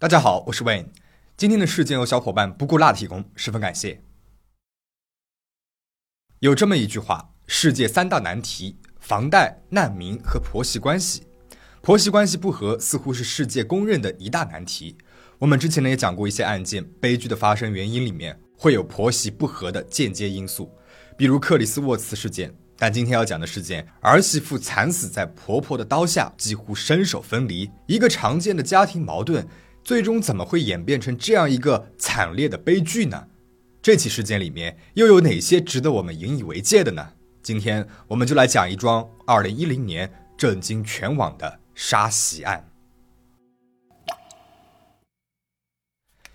大家好，我是 Wayne。今天的事件由小伙伴不顾辣提供，十分感谢。有这么一句话：世界三大难题，房贷、难民和婆媳关系。婆媳关系不和似乎是世界公认的一大难题。我们之前呢也讲过一些案件，悲剧的发生原因里面会有婆媳不和的间接因素，比如克里斯沃茨事件。但今天要讲的事件，儿媳妇惨死在婆婆的刀下，几乎身首分离，一个常见的家庭矛盾。最终怎么会演变成这样一个惨烈的悲剧呢？这起事件里面又有哪些值得我们引以为戒的呢？今天我们就来讲一桩2010年震惊全网的杀媳案。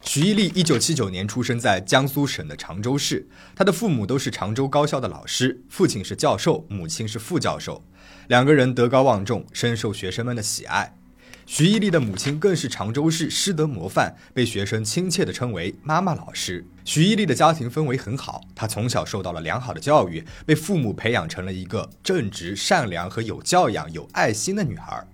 徐一丽1979年出生在江苏省的常州市，她的父母都是常州高校的老师，父亲是教授，母亲是副教授，两个人德高望重，深受学生们的喜爱。徐一丽的母亲更是常州市师德模范，被学生亲切地称为“妈妈老师”。徐一丽的家庭氛围很好，她从小受到了良好的教育，被父母培养成了一个正直、善良和有教养、有爱心的女孩。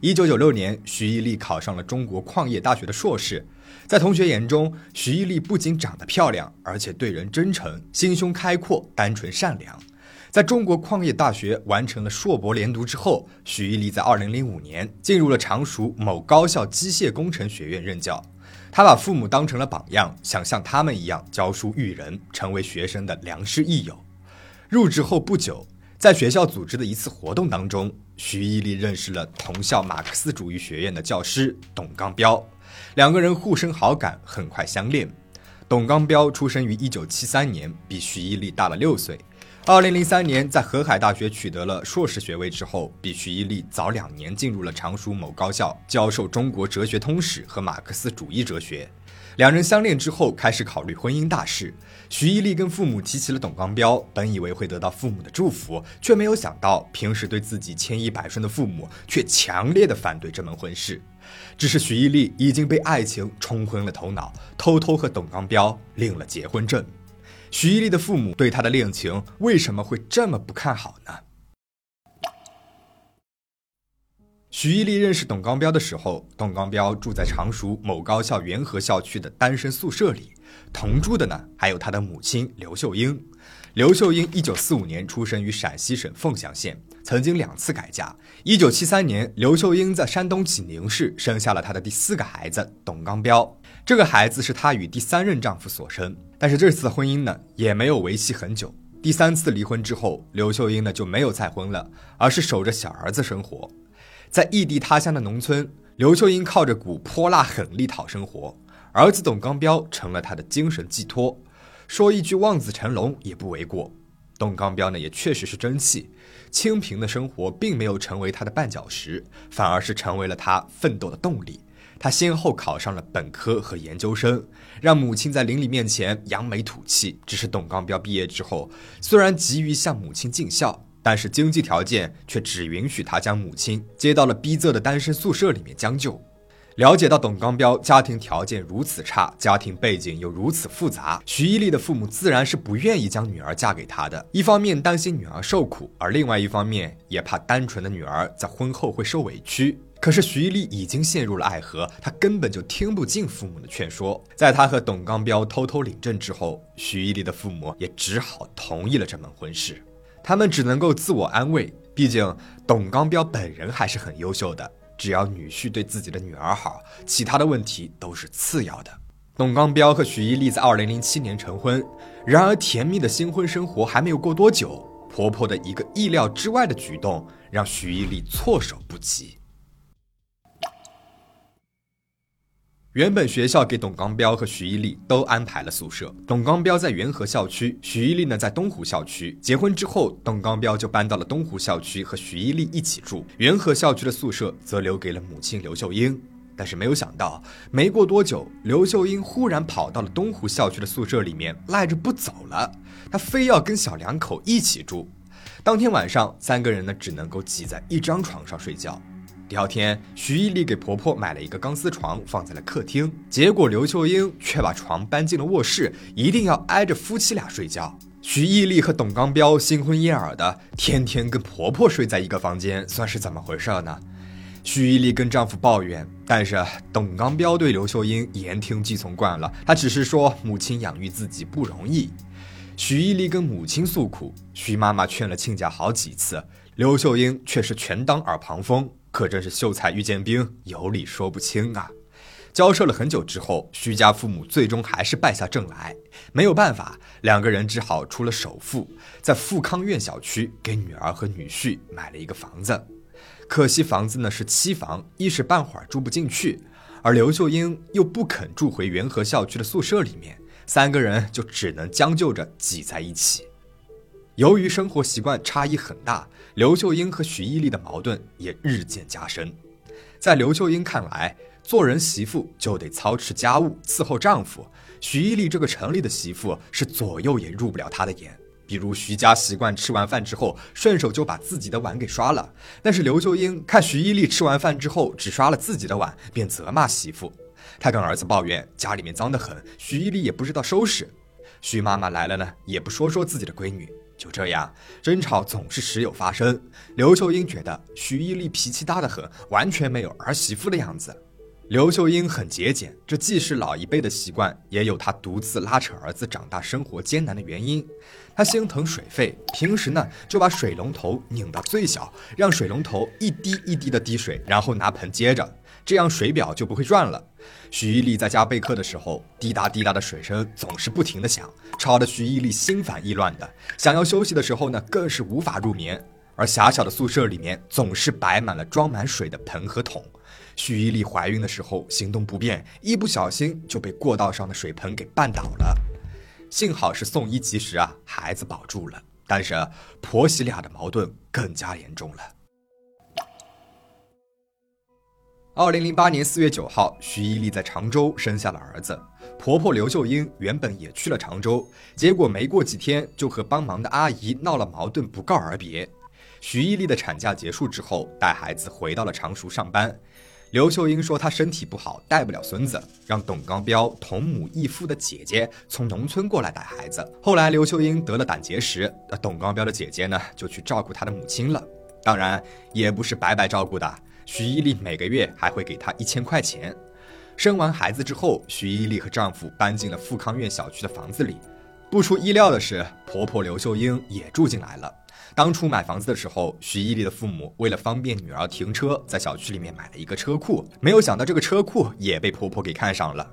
一九九六年，徐一丽考上了中国矿业大学的硕士。在同学眼中，徐一丽不仅长得漂亮，而且对人真诚，心胸开阔，单纯善良。在中国矿业大学完成了硕博连读之后，许一力在2005年进入了常熟某高校机械工程学院任教。他把父母当成了榜样，想像他们一样教书育人，成为学生的良师益友。入职后不久，在学校组织的一次活动当中，徐一力认识了同校马克思主义学院的教师董刚彪，两个人互生好感，很快相恋。董刚彪出生于1973年，比徐一力大了六岁。二零零三年，在河海大学取得了硕士学位之后，比徐一力早两年进入了常熟某高校教授中国哲学通史和马克思主义哲学。两人相恋之后，开始考虑婚姻大事。徐一力跟父母提起了董刚彪，本以为会得到父母的祝福，却没有想到平时对自己千依百顺的父母却强烈的反对这门婚事。只是徐一力已经被爱情冲昏了头脑，偷偷和董刚彪领了结婚证。徐一丽的父母对她的恋情为什么会这么不看好呢？徐一丽认识董刚彪的时候，董刚彪住在常熟某高校元和校区的单身宿舍里，同住的呢还有他的母亲刘秀英。刘秀英一九四五年出生于陕西省凤翔县，曾经两次改嫁。一九七三年，刘秀英在山东济宁市生下了她的第四个孩子董刚彪。这个孩子是她与第三任丈夫所生。但是这次婚姻呢，也没有维系很久。第三次离婚之后，刘秀英呢就没有再婚了，而是守着小儿子生活。在异地他乡的农村，刘秀英靠着股泼辣狠力讨生活，儿子董刚彪成了她的精神寄托。说一句望子成龙也不为过。董刚彪呢也确实是争气，清贫的生活并没有成为他的绊脚石，反而是成为了他奋斗的动力。他先后考上了本科和研究生，让母亲在邻里面前扬眉吐气。只是董刚彪毕业之后，虽然急于向母亲尽孝，但是经济条件却只允许他将母亲接到了逼仄的单身宿舍里面将就。了解到董刚彪家庭条件如此差，家庭背景又如此复杂，徐一丽的父母自然是不愿意将女儿嫁给他的。一方面担心女儿受苦，而另外一方面也怕单纯的女儿在婚后会受委屈。可是徐一丽已经陷入了爱河，她根本就听不进父母的劝说。在她和董刚彪偷偷领证之后，徐一丽的父母也只好同意了这门婚事。他们只能够自我安慰，毕竟董刚彪本人还是很优秀的。只要女婿对自己的女儿好，其他的问题都是次要的。董刚彪和徐一丽在2007年成婚，然而甜蜜的新婚生活还没有过多久，婆婆的一个意料之外的举动让徐一丽措手不及。原本学校给董刚彪和徐一丽都安排了宿舍，董刚彪在元和校区，徐一丽呢在东湖校区。结婚之后，董刚彪就搬到了东湖校区和徐一丽一起住，元和校区的宿舍则留给了母亲刘秀英。但是没有想到，没过多久，刘秀英忽然跑到了东湖校区的宿舍里面赖着不走了，她非要跟小两口一起住。当天晚上，三个人呢只能够挤在一张床上睡觉。第二天，徐一丽给婆婆买了一个钢丝床，放在了客厅。结果刘秀英却把床搬进了卧室，一定要挨着夫妻俩睡觉。徐一丽和董刚彪新婚燕尔的，天天跟婆婆睡在一个房间，算是怎么回事呢？徐一丽跟丈夫抱怨，但是董刚彪对刘秀英言听计从惯了，他只是说母亲养育自己不容易。徐一丽跟母亲诉苦，徐妈妈劝了亲家好几次，刘秀英却是全当耳旁风，可真是秀才遇见兵，有理说不清啊。交涉了很久之后，徐家父母最终还是败下阵来，没有办法，两个人只好出了首付，在富康苑小区给女儿和女婿买了一个房子。可惜房子呢是期房，一时半会儿住不进去，而刘秀英又不肯住回元和校区的宿舍里面，三个人就只能将就着挤在一起。由于生活习惯差异很大，刘秀英和徐一丽的矛盾也日渐加深。在刘秀英看来，做人媳妇就得操持家务，伺候丈夫。徐一丽这个城里的媳妇是左右也入不了她的眼。比如徐家习惯吃完饭之后顺手就把自己的碗给刷了，但是刘秀英看徐一丽吃完饭之后只刷了自己的碗，便责骂媳妇。她跟儿子抱怨家里面脏得很，徐一丽也不知道收拾。徐妈妈来了呢，也不说说自己的闺女。就这样，争吵总是时有发生。刘秀英觉得徐一力脾气大得很，完全没有儿媳妇的样子。刘秀英很节俭，这既是老一辈的习惯，也有她独自拉扯儿子长大、生活艰难的原因。她心疼水费，平时呢就把水龙头拧到最小，让水龙头一滴一滴的滴水，然后拿盆接着，这样水表就不会转了。徐一丽在家备课的时候，滴答滴答的水声总是不停的响，吵得徐一丽心烦意乱的。想要休息的时候呢，更是无法入眠。而狭小的宿舍里面总是摆满了装满水的盆和桶。徐一丽怀孕的时候行动不便，一不小心就被过道上的水盆给绊倒了。幸好是送医及时啊，孩子保住了。但是婆媳俩的矛盾更加严重了。二零零八年四月九号，徐一丽在常州生下了儿子。婆婆刘秀英原本也去了常州，结果没过几天就和帮忙的阿姨闹了矛盾，不告而别。徐一丽的产假结束之后，带孩子回到了常熟上班。刘秀英说：“她身体不好，带不了孙子，让董刚彪同母异父的姐姐从农村过来带孩子。”后来刘秀英得了胆结石，那董刚彪的姐姐呢，就去照顾他的母亲了。当然，也不是白白照顾的，徐一丽每个月还会给她一千块钱。生完孩子之后，徐一丽和丈夫搬进了富康苑小区的房子里。不出意料的是，婆婆刘秀英也住进来了。当初买房子的时候，徐一丽的父母为了方便女儿停车，在小区里面买了一个车库。没有想到这个车库也被婆婆给看上了。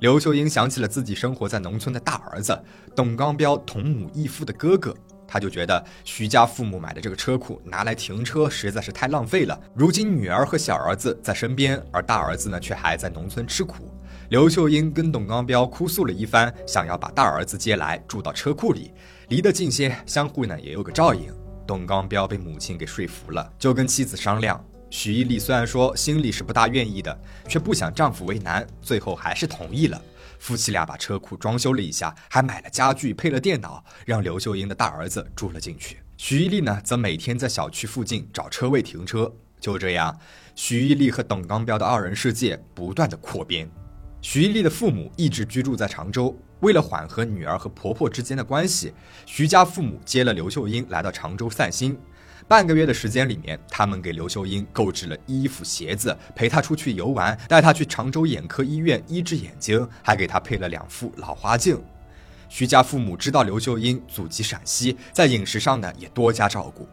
刘秀英想起了自己生活在农村的大儿子董刚彪同母异父的哥哥，他就觉得徐家父母买的这个车库拿来停车实在是太浪费了。如今女儿和小儿子在身边，而大儿子呢却还在农村吃苦。刘秀英跟董刚彪哭诉了一番，想要把大儿子接来住到车库里，离得近些，相互呢也有个照应。董刚彪被母亲给说服了，就跟妻子商量。许一丽虽然说心里是不大愿意的，却不想丈夫为难，最后还是同意了。夫妻俩把车库装修了一下，还买了家具，配了电脑，让刘秀英的大儿子住了进去。徐一丽呢，则每天在小区附近找车位停车。就这样，徐一丽和董刚彪的二人世界不断的扩编。徐一丽的父母一直居住在常州，为了缓和女儿和婆婆之间的关系，徐家父母接了刘秀英来到常州散心。半个月的时间里面，他们给刘秀英购置了衣服、鞋子，陪她出去游玩，带她去常州眼科医院医治眼睛，还给她配了两副老花镜。徐家父母知道刘秀英祖籍陕西，在饮食上呢也多加照顾。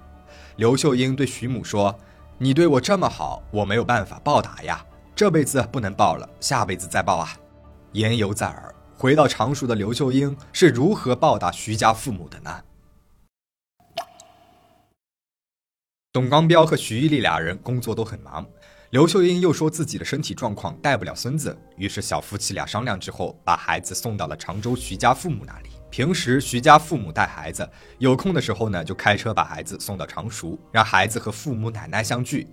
刘秀英对徐母说：“你对我这么好，我没有办法报答呀。”这辈子不能报了，下辈子再报啊！言犹在耳。回到常熟的刘秀英是如何报答徐家父母的呢？董刚彪和徐一丽俩人工作都很忙，刘秀英又说自己的身体状况带不了孙子，于是小夫妻俩商量之后，把孩子送到了常州徐家父母那里。平时徐家父母带孩子，有空的时候呢，就开车把孩子送到常熟，让孩子和父母奶奶相聚。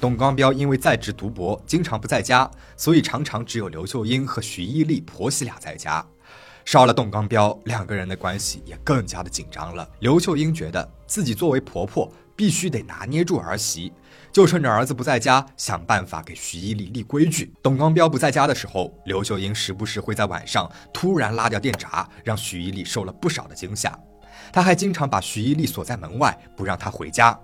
董刚彪因为在职读博，经常不在家，所以常常只有刘秀英和徐一丽婆媳俩在家。少了董刚彪，两个人的关系也更加的紧张了。刘秀英觉得自己作为婆婆，必须得拿捏住儿媳，就趁着儿子不在家，想办法给徐一丽立规矩。董刚彪不在家的时候，刘秀英时不时会在晚上突然拉掉电闸，让徐一丽受了不少的惊吓。他还经常把徐一丽锁在门外，不让她回家。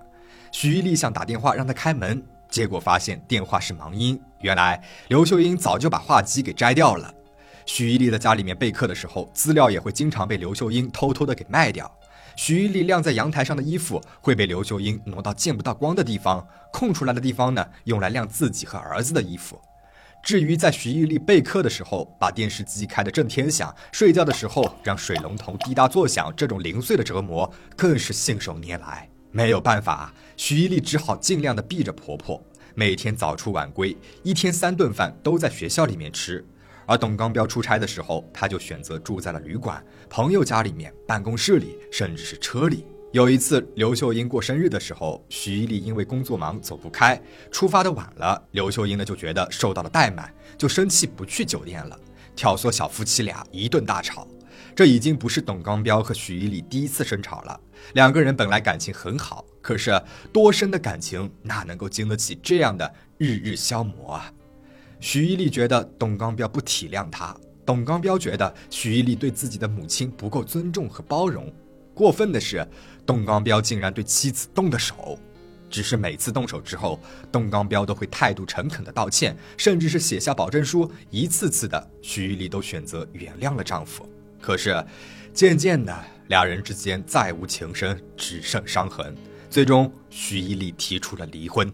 徐一丽想打电话让她开门。结果发现电话是忙音，原来刘秀英早就把话机给摘掉了。徐一丽在家里面备课的时候，资料也会经常被刘秀英偷偷的给卖掉。徐一丽晾在阳台上的衣服会被刘秀英挪到见不到光的地方，空出来的地方呢，用来晾自己和儿子的衣服。至于在徐一丽备课的时候，把电视机开得震天响，睡觉的时候让水龙头滴答作响，这种零碎的折磨更是信手拈来。没有办法，徐一丽只好尽量的避着婆婆，每天早出晚归，一天三顿饭都在学校里面吃。而董刚彪出差的时候，他就选择住在了旅馆、朋友家里面、办公室里，甚至是车里。有一次，刘秀英过生日的时候，徐一丽因为工作忙走不开，出发的晚了。刘秀英呢就觉得受到了怠慢，就生气不去酒店了，挑唆小夫妻俩一顿大吵。这已经不是董刚彪和徐一丽第一次争吵了。两个人本来感情很好，可是多深的感情哪能够经得起这样的日日消磨啊？许一丽觉得董刚彪不体谅她，董刚彪觉得许一丽对自己的母亲不够尊重和包容。过分的是，董刚彪竟然对妻子动的手，只是每次动手之后，董刚彪都会态度诚恳的道歉，甚至是写下保证书，一次次的，徐一丽都选择原谅了丈夫。可是，渐渐的，俩人之间再无情深，只剩伤痕。最终，徐一丽提出了离婚。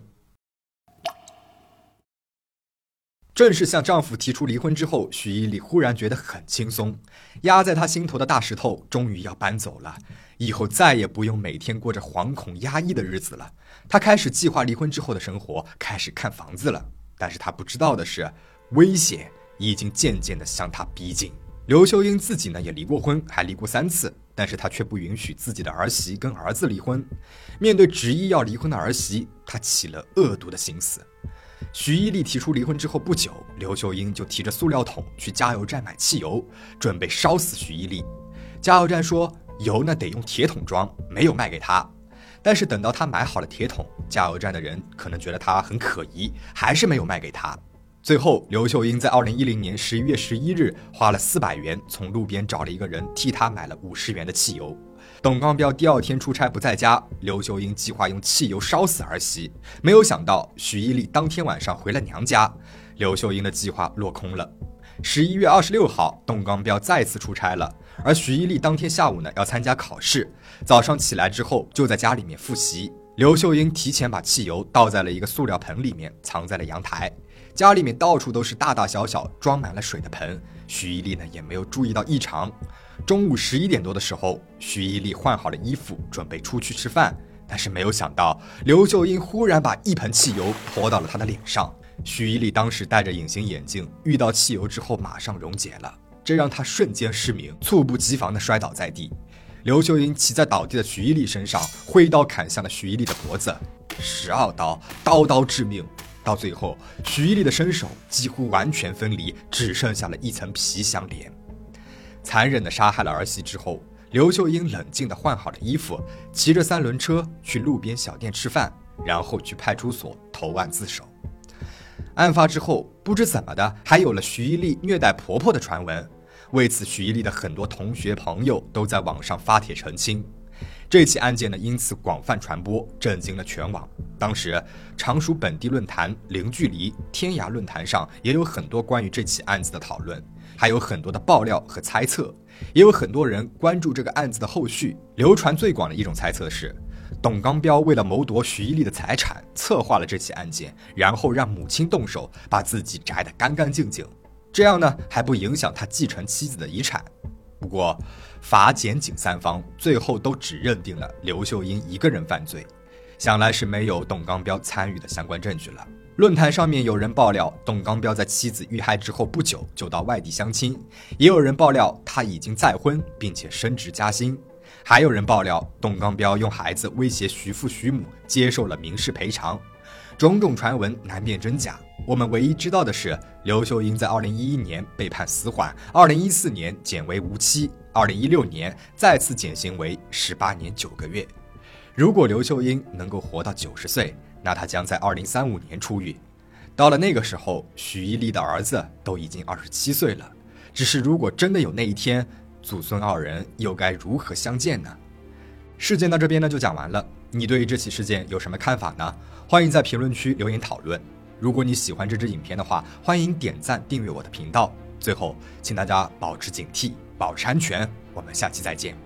正式向丈夫提出离婚之后，许一丽忽然觉得很轻松，压在她心头的大石头终于要搬走了，以后再也不用每天过着惶恐压抑的日子了。她开始计划离婚之后的生活，开始看房子了。但是她不知道的是，危险已经渐渐地向她逼近。刘秀英自己呢也离过婚，还离过三次，但是她却不允许自己的儿媳跟儿子离婚。面对执意要离婚的儿媳，她起了恶毒的心思。徐一丽提出离婚之后不久，刘秀英就提着塑料桶去加油站买汽油，准备烧死徐一丽。加油站说油呢得用铁桶装，没有卖给他。但是等到他买好了铁桶，加油站的人可能觉得他很可疑，还是没有卖给他。最后，刘秀英在二零一零年十一月十一日花了四百元，从路边找了一个人替他买了五十元的汽油。董刚彪第二天出差不在家，刘秀英计划用汽油烧死儿媳，没有想到许一丽当天晚上回了娘家，刘秀英的计划落空了。十一月二十六号，董刚彪再次出差了，而徐一丽当天下午呢要参加考试，早上起来之后就在家里面复习。刘秀英提前把汽油倒在了一个塑料盆里面，藏在了阳台。家里面到处都是大大小小装满了水的盆，徐一丽呢也没有注意到异常。中午十一点多的时候，徐一丽换好了衣服，准备出去吃饭。但是没有想到，刘秀英忽然把一盆汽油泼到了她的脸上。徐一丽当时戴着隐形眼镜，遇到汽油之后马上溶解了，这让她瞬间失明，猝不及防地摔倒在地。刘秀英骑在倒地的徐一丽身上，挥刀砍向了徐一丽的脖子，十二刀，刀刀致命。到最后，徐一丽的身手几乎完全分离，只剩下了一层皮相连。残忍地杀害了儿媳之后，刘秀英冷静地换好了衣服，骑着三轮车去路边小店吃饭，然后去派出所投案自首。案发之后，不知怎么的，还有了徐一丽虐待婆婆的传闻。为此，徐一丽的很多同学朋友都在网上发帖澄清。这起案件呢，因此广泛传播，震惊了全网。当时，常熟本地论坛“零距离”、天涯论坛上也有很多关于这起案子的讨论。还有很多的爆料和猜测，也有很多人关注这个案子的后续。流传最广的一种猜测是，董刚彪为了谋夺徐一丽的财产，策划了这起案件，然后让母亲动手，把自己摘得干干净净，这样呢还不影响他继承妻子的遗产。不过，法检警三方最后都只认定了刘秀英一个人犯罪，想来是没有董刚彪参与的相关证据了。论坛上面有人爆料，董刚彪在妻子遇害之后不久就到外地相亲；也有人爆料他已经再婚，并且升职加薪；还有人爆料董刚彪用孩子威胁徐父徐母，接受了民事赔偿。种种传闻难辨真假。我们唯一知道的是，刘秀英在2011年被判死缓，2014年减为无期，2016年再次减刑为18年九个月。如果刘秀英能够活到90岁，那他将在二零三五年出狱，到了那个时候，许一丽的儿子都已经二十七岁了。只是如果真的有那一天，祖孙二人又该如何相见呢？事件到这边呢就讲完了。你对于这起事件有什么看法呢？欢迎在评论区留言讨论。如果你喜欢这支影片的话，欢迎点赞订阅我的频道。最后，请大家保持警惕，保持安全。我们下期再见。